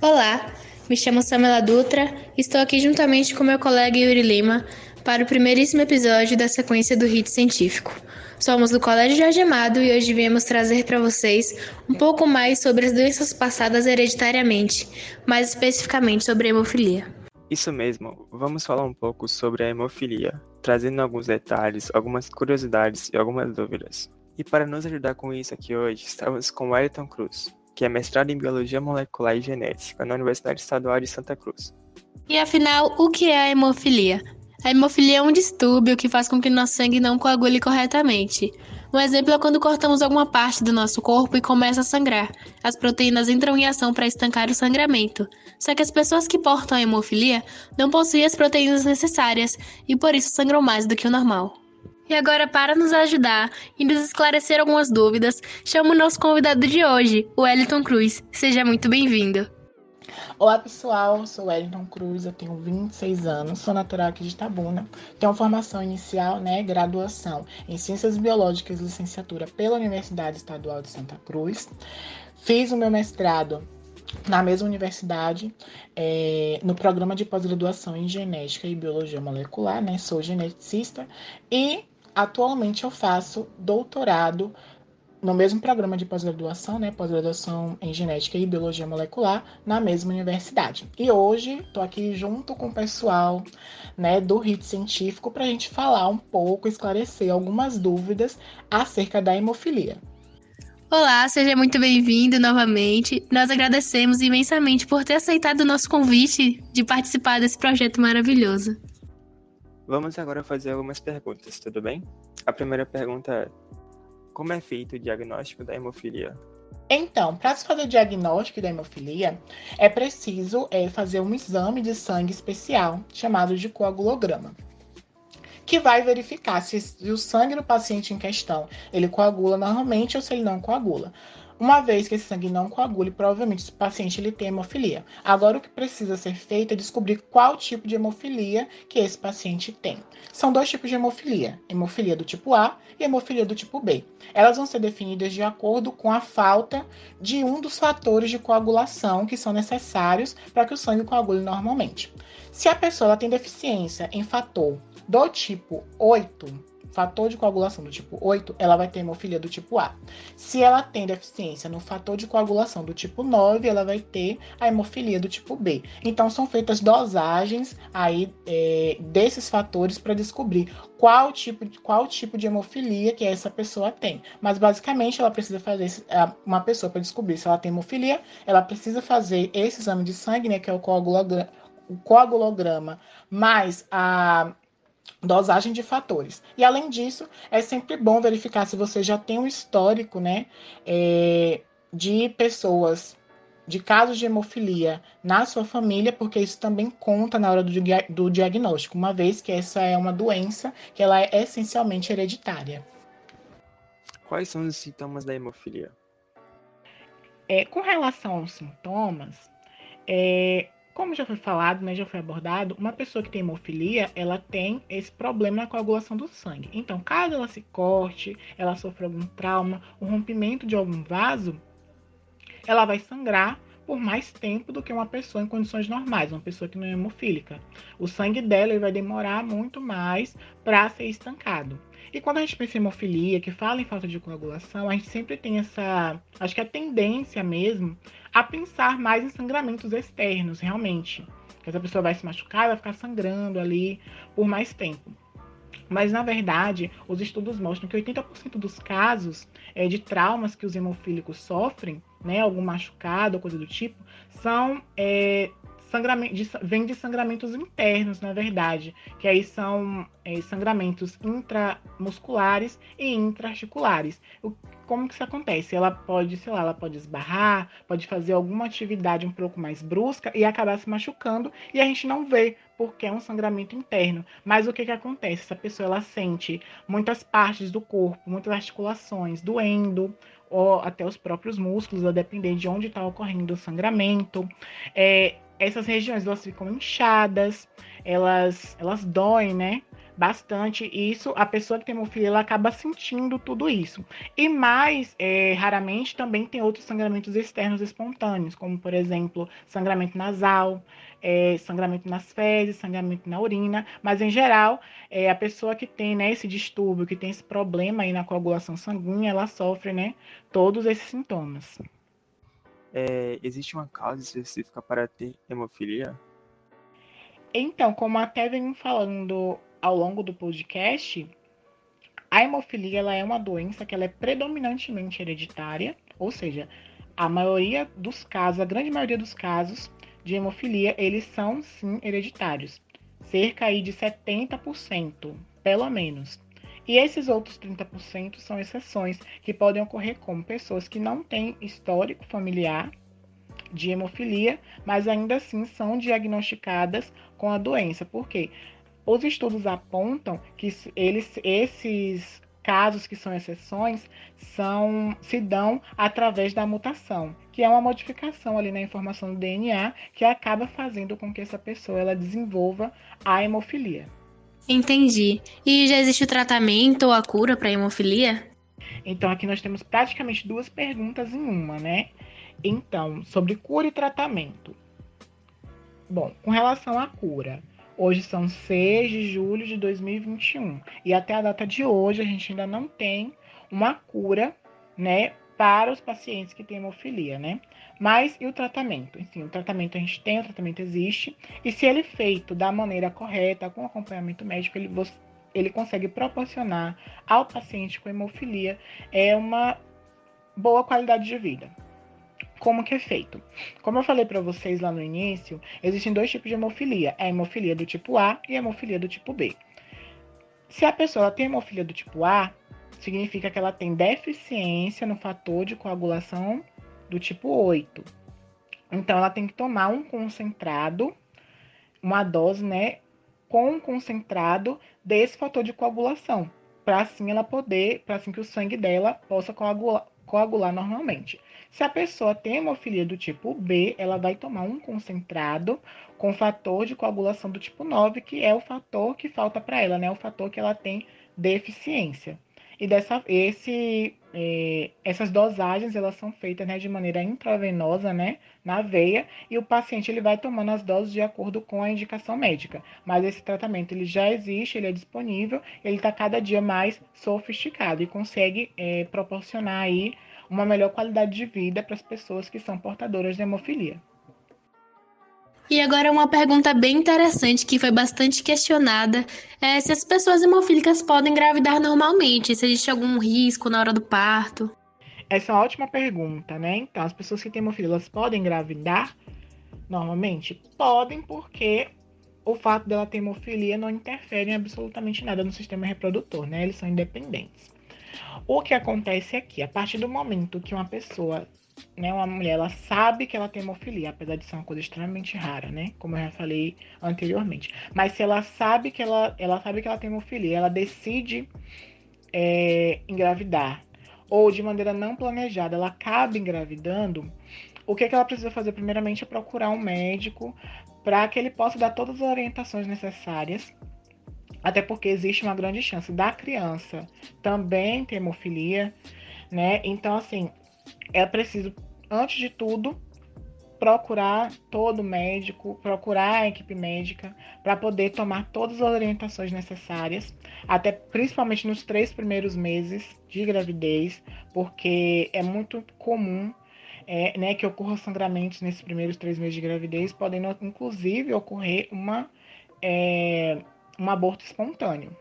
Olá, me chamo Samela Dutra e estou aqui juntamente com meu colega Yuri Lima para o primeiríssimo episódio da sequência do HIT Científico. Somos do Colégio Jorge Amado e hoje viemos trazer para vocês um pouco mais sobre as doenças passadas hereditariamente, mais especificamente sobre a hemofilia. Isso mesmo, vamos falar um pouco sobre a hemofilia, trazendo alguns detalhes, algumas curiosidades e algumas dúvidas. E para nos ajudar com isso aqui hoje, estamos com Wellington Cruz, que é mestrado em Biologia Molecular e Genética na Universidade Estadual de Santa Cruz. E afinal, o que é a hemofilia? A hemofilia é um distúrbio que faz com que nosso sangue não coagule corretamente. Um exemplo é quando cortamos alguma parte do nosso corpo e começa a sangrar. As proteínas entram em ação para estancar o sangramento. Só que as pessoas que portam a hemofilia não possuem as proteínas necessárias e por isso sangram mais do que o normal. E agora, para nos ajudar e nos esclarecer algumas dúvidas, chamo o nosso convidado de hoje, o Wellington Cruz. Seja muito bem-vindo. Olá pessoal, sou Wellington Cruz, eu tenho 26 anos, sou natural aqui de Tabuna, tenho formação inicial, né, graduação em Ciências Biológicas, licenciatura pela Universidade Estadual de Santa Cruz, fiz o meu mestrado na mesma universidade, é, no programa de pós-graduação em Genética e Biologia Molecular, né, sou geneticista, e atualmente eu faço doutorado no mesmo programa de pós-graduação, né, pós-graduação em genética e biologia molecular, na mesma universidade. E hoje estou aqui junto com o pessoal, né, do RIT científico para a gente falar um pouco, esclarecer algumas dúvidas acerca da hemofilia. Olá, seja muito bem-vindo novamente. Nós agradecemos imensamente por ter aceitado o nosso convite de participar desse projeto maravilhoso. Vamos agora fazer algumas perguntas, tudo bem? A primeira pergunta é: como é feito o diagnóstico da hemofilia? Então, para se fazer o diagnóstico da hemofilia, é preciso é, fazer um exame de sangue especial, chamado de coagulograma, que vai verificar se, o sangue do paciente em questão ele coagula normalmente ou se ele não coagula. Uma vez que esse sangue não coagule, provavelmente esse paciente ele tem hemofilia. Agora o que precisa ser feito é descobrir qual tipo de hemofilia que esse paciente tem. São dois tipos de hemofilia: hemofilia do tipo A e hemofilia do tipo B. Elas vão ser definidas de acordo com a falta de um dos fatores de coagulação que são necessários para que o sangue coagule normalmente. Se a pessoa tem deficiência em fator do tipo 8, fator de coagulação do tipo 8, ela vai ter hemofilia do tipo A. Se ela tem deficiência no fator de coagulação do tipo 9, ela vai ter a hemofilia do tipo B. Então, são feitas dosagens aí é, desses fatores para descobrir qual tipo, de, qual tipo de hemofilia que essa pessoa tem. Mas, basicamente, ela precisa fazer, uma pessoa para descobrir se ela tem hemofilia, ela precisa fazer esse exame de sangue, né, que é o coagulograma, o coagulograma mais a dosagem de fatores. E além disso, é sempre bom verificar se você já tem um histórico, né, é, de pessoas, de casos de hemofilia na sua família, porque isso também conta na hora do, do diagnóstico, uma vez que essa é uma doença que ela é essencialmente hereditária. Quais são os sintomas da hemofilia? É, com relação aos sintomas, é, como já foi falado, né, já foi abordado, uma pessoa que tem hemofilia, ela tem esse problema na coagulação do sangue. Então, caso ela se corte, ela sofra algum trauma, um rompimento de algum vaso, ela vai sangrar por mais tempo do que uma pessoa em condições normais, uma pessoa que não é hemofílica. O sangue dela vai demorar muito mais para ser estancado. E quando a gente pensa em hemofilia, que fala em falta de coagulação, a gente sempre tem essa, acho que a tendência mesmo, a pensar mais em sangramentos externos, realmente. Que essa pessoa vai se machucar, vai ficar sangrando ali por mais tempo. Mas, na verdade, os estudos mostram que 80% dos casos é, de traumas que os hemofílicos sofrem, né, algum machucado ou coisa do tipo, são é, vem de sangramentos internos, na verdade, que aí são é, sangramentos intramusculares e intraarticulares. O, como que isso acontece? Ela pode, sei lá, ela pode esbarrar, pode fazer alguma atividade um pouco mais brusca e acabar se machucando e a gente não vê porque é um sangramento interno. Mas o que que acontece? Essa pessoa ela sente muitas partes do corpo, muitas articulações doendo, ou até os próprios músculos, a depender de onde está ocorrendo o sangramento. É, essas regiões elas ficam inchadas, elas, elas doem, né? bastante isso, a pessoa que tem hemofilia ela acaba sentindo tudo isso. E mais é, raramente também tem outros sangramentos externos espontâneos, como por exemplo sangramento nasal, é, sangramento nas fezes, sangramento na urina, mas em geral é, a pessoa que tem né, esse distúrbio, que tem esse problema aí na coagulação sanguínea, ela sofre né, todos esses sintomas. É, existe uma causa específica para ter hemofilia? Então, como até venho falando ao longo do podcast, a hemofilia ela é uma doença que ela é predominantemente hereditária, ou seja, a maioria dos casos, a grande maioria dos casos de hemofilia, eles são sim hereditários. Cerca aí de 70%, pelo menos. E esses outros 30% são exceções que podem ocorrer como pessoas que não têm histórico familiar de hemofilia, mas ainda assim são diagnosticadas com a doença. Por quê? Os estudos apontam que eles, esses casos que são exceções são se dão através da mutação, que é uma modificação ali na informação do DNA que acaba fazendo com que essa pessoa ela desenvolva a hemofilia. Entendi. E já existe o tratamento ou a cura para hemofilia? Então aqui nós temos praticamente duas perguntas em uma, né? Então, sobre cura e tratamento. Bom, com relação à cura, Hoje são 6 de julho de 2021 e até a data de hoje a gente ainda não tem uma cura, né, para os pacientes que têm hemofilia, né? Mas e o tratamento? Enfim, o tratamento a gente tem, o tratamento existe, e se ele é feito da maneira correta, com acompanhamento médico, ele, ele consegue proporcionar ao paciente com hemofilia é uma boa qualidade de vida. Como que é feito? Como eu falei para vocês lá no início, existem dois tipos de hemofilia: a hemofilia do tipo A e a hemofilia do tipo B. Se a pessoa tem hemofilia do tipo A, significa que ela tem deficiência no fator de coagulação do tipo 8. Então ela tem que tomar um concentrado, uma dose, né, com um concentrado desse fator de coagulação, para assim ela poder, para assim que o sangue dela possa coagular, coagular normalmente. Se a pessoa tem hemofilia do tipo B, ela vai tomar um concentrado com fator de coagulação do tipo 9, que é o fator que falta para ela, né? O fator que ela tem deficiência. E dessa, esse, é, essas dosagens elas são feitas né, de maneira intravenosa, né, na veia, e o paciente ele vai tomando as doses de acordo com a indicação médica. Mas esse tratamento ele já existe, ele é disponível, ele está cada dia mais sofisticado e consegue é, proporcionar aí uma melhor qualidade de vida para as pessoas que são portadoras de hemofilia. E agora uma pergunta bem interessante que foi bastante questionada é se as pessoas hemofílicas podem engravidar normalmente, se existe algum risco na hora do parto. Essa é uma ótima pergunta, né? Então, as pessoas que têm hemofilia, podem engravidar normalmente? Podem, porque o fato dela ter hemofilia não interfere em absolutamente nada no sistema reprodutor, né? Eles são independentes. O que acontece aqui, a partir do momento que uma pessoa, né, uma mulher, ela sabe que ela tem hemofilia, apesar de ser uma coisa extremamente rara, né, como eu já falei anteriormente. Mas se ela sabe que ela, ela sabe que ela tem hemofilia, ela decide é, engravidar ou de maneira não planejada, ela acaba engravidando, o que, é que ela precisa fazer primeiramente é procurar um médico para que ele possa dar todas as orientações necessárias até porque existe uma grande chance da criança também ter hemofilia, né? Então, assim, é preciso, antes de tudo, procurar todo médico, procurar a equipe médica para poder tomar todas as orientações necessárias, até principalmente nos três primeiros meses de gravidez, porque é muito comum é, né, que ocorram sangramentos nesses primeiros três meses de gravidez, podem inclusive ocorrer uma é, um aborto espontâneo.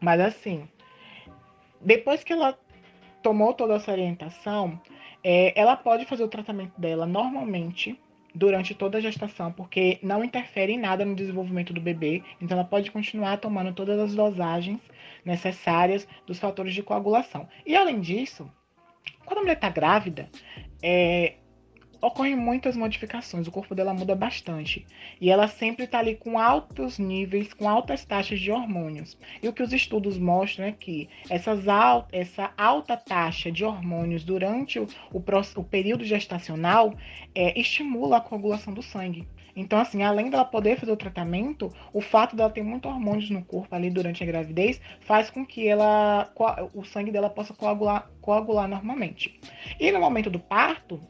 Mas assim, depois que ela tomou toda essa orientação, é, ela pode fazer o tratamento dela normalmente durante toda a gestação, porque não interfere em nada no desenvolvimento do bebê. Então, ela pode continuar tomando todas as dosagens necessárias dos fatores de coagulação. E além disso, quando a mulher está grávida, é, ocorrem muitas modificações, o corpo dela muda bastante. E ela sempre está ali com altos níveis, com altas taxas de hormônios. E o que os estudos mostram é que essas al essa alta taxa de hormônios durante o, o, o período gestacional é, estimula a coagulação do sangue. Então, assim, além dela poder fazer o tratamento, o fato dela ter muito hormônios no corpo ali durante a gravidez faz com que ela, o sangue dela possa coagular, coagular normalmente. E no momento do parto,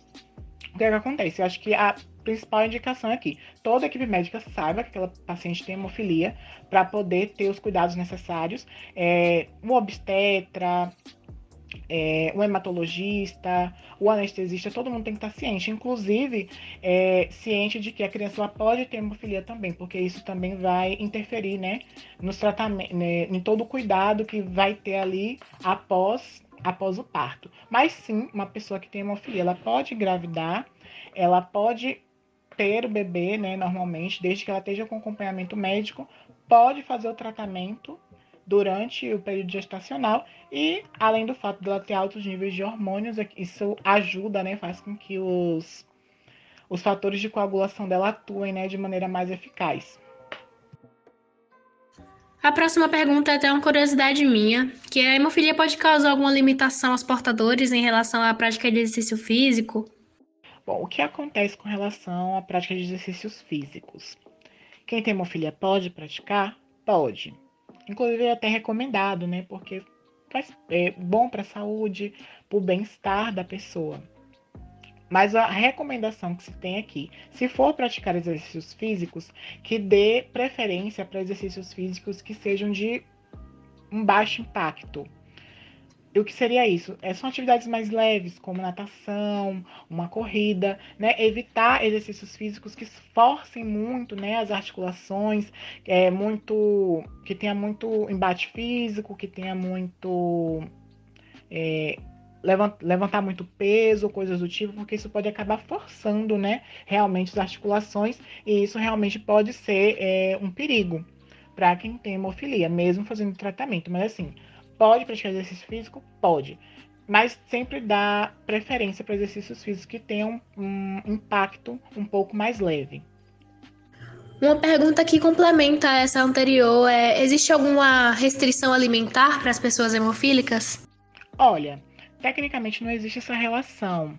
o que, é que acontece? Eu acho que a principal indicação é que toda equipe médica saiba que aquela paciente tem hemofilia para poder ter os cuidados necessários. É, o obstetra, é, o hematologista, o anestesista, todo mundo tem que estar ciente, inclusive é, ciente de que a criança pode ter hemofilia também, porque isso também vai interferir, né, nos tratamentos, né, em todo o cuidado que vai ter ali após após o parto. Mas sim, uma pessoa que tem hemofilia, ela pode engravidar, ela pode ter o bebê, né, normalmente, desde que ela esteja com acompanhamento médico, pode fazer o tratamento durante o período gestacional e além do fato dela ter altos níveis de hormônios, é isso ajuda, né, faz com que os, os fatores de coagulação dela atuem, né, de maneira mais eficaz. A próxima pergunta é até uma curiosidade minha, que a hemofilia pode causar alguma limitação aos portadores em relação à prática de exercício físico? Bom, o que acontece com relação à prática de exercícios físicos? Quem tem hemofilia pode praticar? Pode. Inclusive é até recomendado, né? Porque faz, é bom para a saúde, para o bem-estar da pessoa. Mas a recomendação que se tem aqui, se for praticar exercícios físicos, que dê preferência para exercícios físicos que sejam de um baixo impacto, e o que seria isso? É, são atividades mais leves, como natação, uma corrida, né? Evitar exercícios físicos que forcem muito né, as articulações, é, muito, que tenha muito embate físico, que tenha muito. É, levantar muito peso, coisas do tipo, porque isso pode acabar forçando, né, realmente as articulações, e isso realmente pode ser é, um perigo para quem tem hemofilia, mesmo fazendo tratamento. Mas assim, Pode praticar exercício físico? Pode. Mas sempre dá preferência para exercícios físicos que tenham um impacto um pouco mais leve. Uma pergunta que complementa essa anterior é: existe alguma restrição alimentar para as pessoas hemofílicas? Olha, tecnicamente não existe essa relação,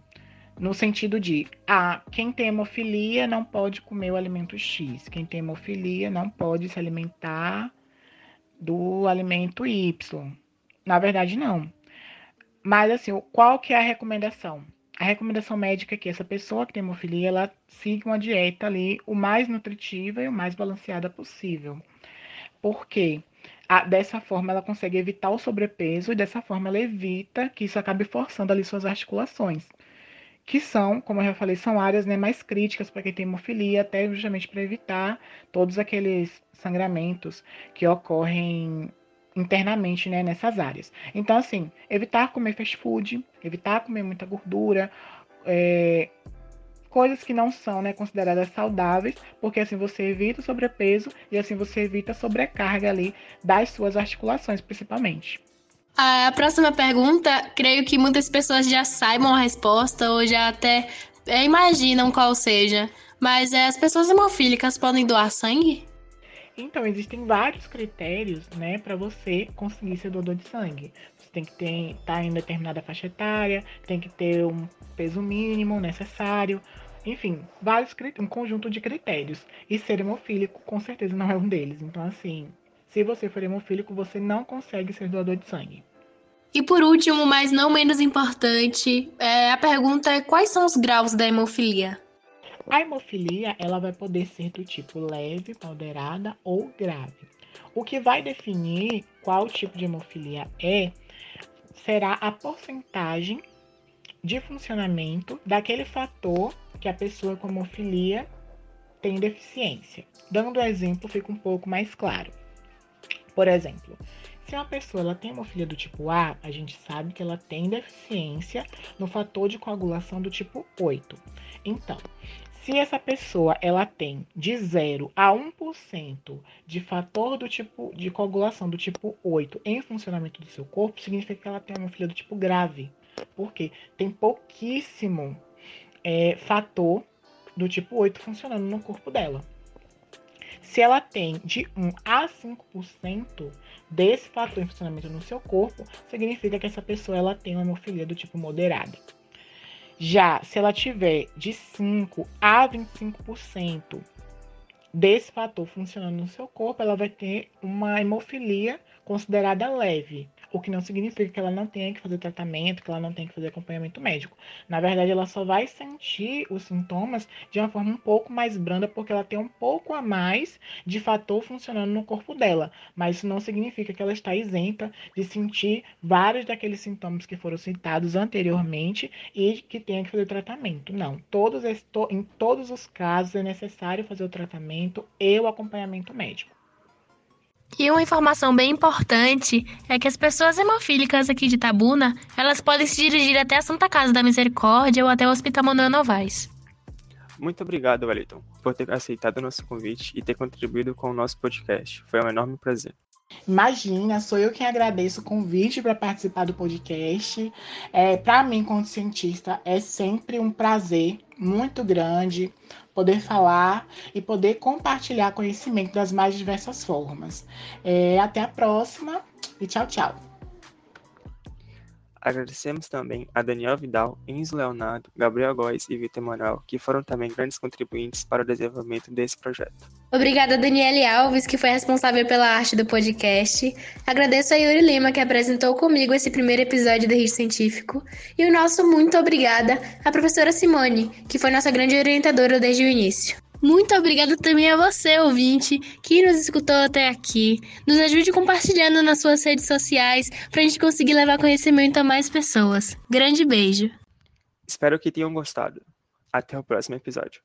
no sentido de, ah, quem tem hemofilia não pode comer o alimento X, quem tem hemofilia não pode se alimentar do alimento Y. Na verdade, não. Mas assim, qual que é a recomendação? A recomendação médica é que essa pessoa que tem hemofilia, ela siga uma dieta ali o mais nutritiva e o mais balanceada possível. Por quê? Dessa forma ela consegue evitar o sobrepeso e dessa forma ela evita que isso acabe forçando ali suas articulações. Que são, como eu já falei, são áreas né, mais críticas para quem tem hemofilia, até justamente para evitar todos aqueles sangramentos que ocorrem internamente né, nessas áreas. Então, assim, evitar comer fast food, evitar comer muita gordura, é, coisas que não são né, consideradas saudáveis, porque assim você evita o sobrepeso e assim você evita a sobrecarga ali das suas articulações, principalmente. A próxima pergunta, creio que muitas pessoas já saibam a resposta ou já até é, imaginam qual seja, mas é, as pessoas hemofílicas podem doar sangue? Então, existem vários critérios, né, para você conseguir ser doador de sangue. Tem que ter, estar tá em determinada faixa etária, tem que ter um peso mínimo necessário, enfim, vários um conjunto de critérios. E ser hemofílico, com certeza, não é um deles. Então, assim, se você for hemofílico, você não consegue ser doador de sangue. E por último, mas não menos importante, é, a pergunta é quais são os graus da hemofilia? A hemofilia ela vai poder ser do tipo leve, moderada ou grave. O que vai definir qual tipo de hemofilia é será a porcentagem de funcionamento daquele fator que a pessoa com hemofilia tem deficiência. Dando um exemplo, fica um pouco mais claro. Por exemplo, se uma pessoa ela tem hemofilia do tipo A, a gente sabe que ela tem deficiência no fator de coagulação do tipo 8. Então, se essa pessoa ela tem de 0 a 1% de fator do tipo de coagulação do tipo 8 em funcionamento do seu corpo, significa que ela tem uma filha do tipo grave. Porque tem pouquíssimo é, fator do tipo 8 funcionando no corpo dela. Se ela tem de 1 a 5% desse fator em funcionamento no seu corpo, significa que essa pessoa ela tem uma hemofilia do tipo moderado. Já se ela tiver de 5 a 25% desse fator funcionando no seu corpo, ela vai ter uma hemofilia considerada leve o que não significa que ela não tenha que fazer tratamento, que ela não tenha que fazer acompanhamento médico. Na verdade, ela só vai sentir os sintomas de uma forma um pouco mais branda, porque ela tem um pouco a mais de fator funcionando no corpo dela. Mas isso não significa que ela está isenta de sentir vários daqueles sintomas que foram citados anteriormente e que tenha que fazer tratamento. Não. Todos, em todos os casos é necessário fazer o tratamento e o acompanhamento médico. E uma informação bem importante é que as pessoas hemofílicas aqui de Tabuna, elas podem se dirigir até a Santa Casa da Misericórdia ou até o Hospital Manuel Novaes. Muito obrigado, Wellington, por ter aceitado o nosso convite e ter contribuído com o nosso podcast. Foi um enorme prazer. Imagina, sou eu quem agradeço o convite para participar do podcast. É, para mim, como cientista, é sempre um prazer muito grande poder falar e poder compartilhar conhecimento das mais diversas formas. É, até a próxima e tchau, tchau. Agradecemos também a Daniel Vidal, Enzo Leonardo, Gabriel Góes e Vitor Manuel, que foram também grandes contribuintes para o desenvolvimento desse projeto. Obrigada Daniele Alves, que foi responsável pela arte do podcast. Agradeço a Yuri Lima, que apresentou comigo esse primeiro episódio do Rio Científico. E o nosso muito obrigada à professora Simone, que foi nossa grande orientadora desde o início. Muito obrigada também a você, ouvinte, que nos escutou até aqui. Nos ajude compartilhando nas suas redes sociais para a gente conseguir levar conhecimento a mais pessoas. Grande beijo. Espero que tenham gostado. Até o próximo episódio.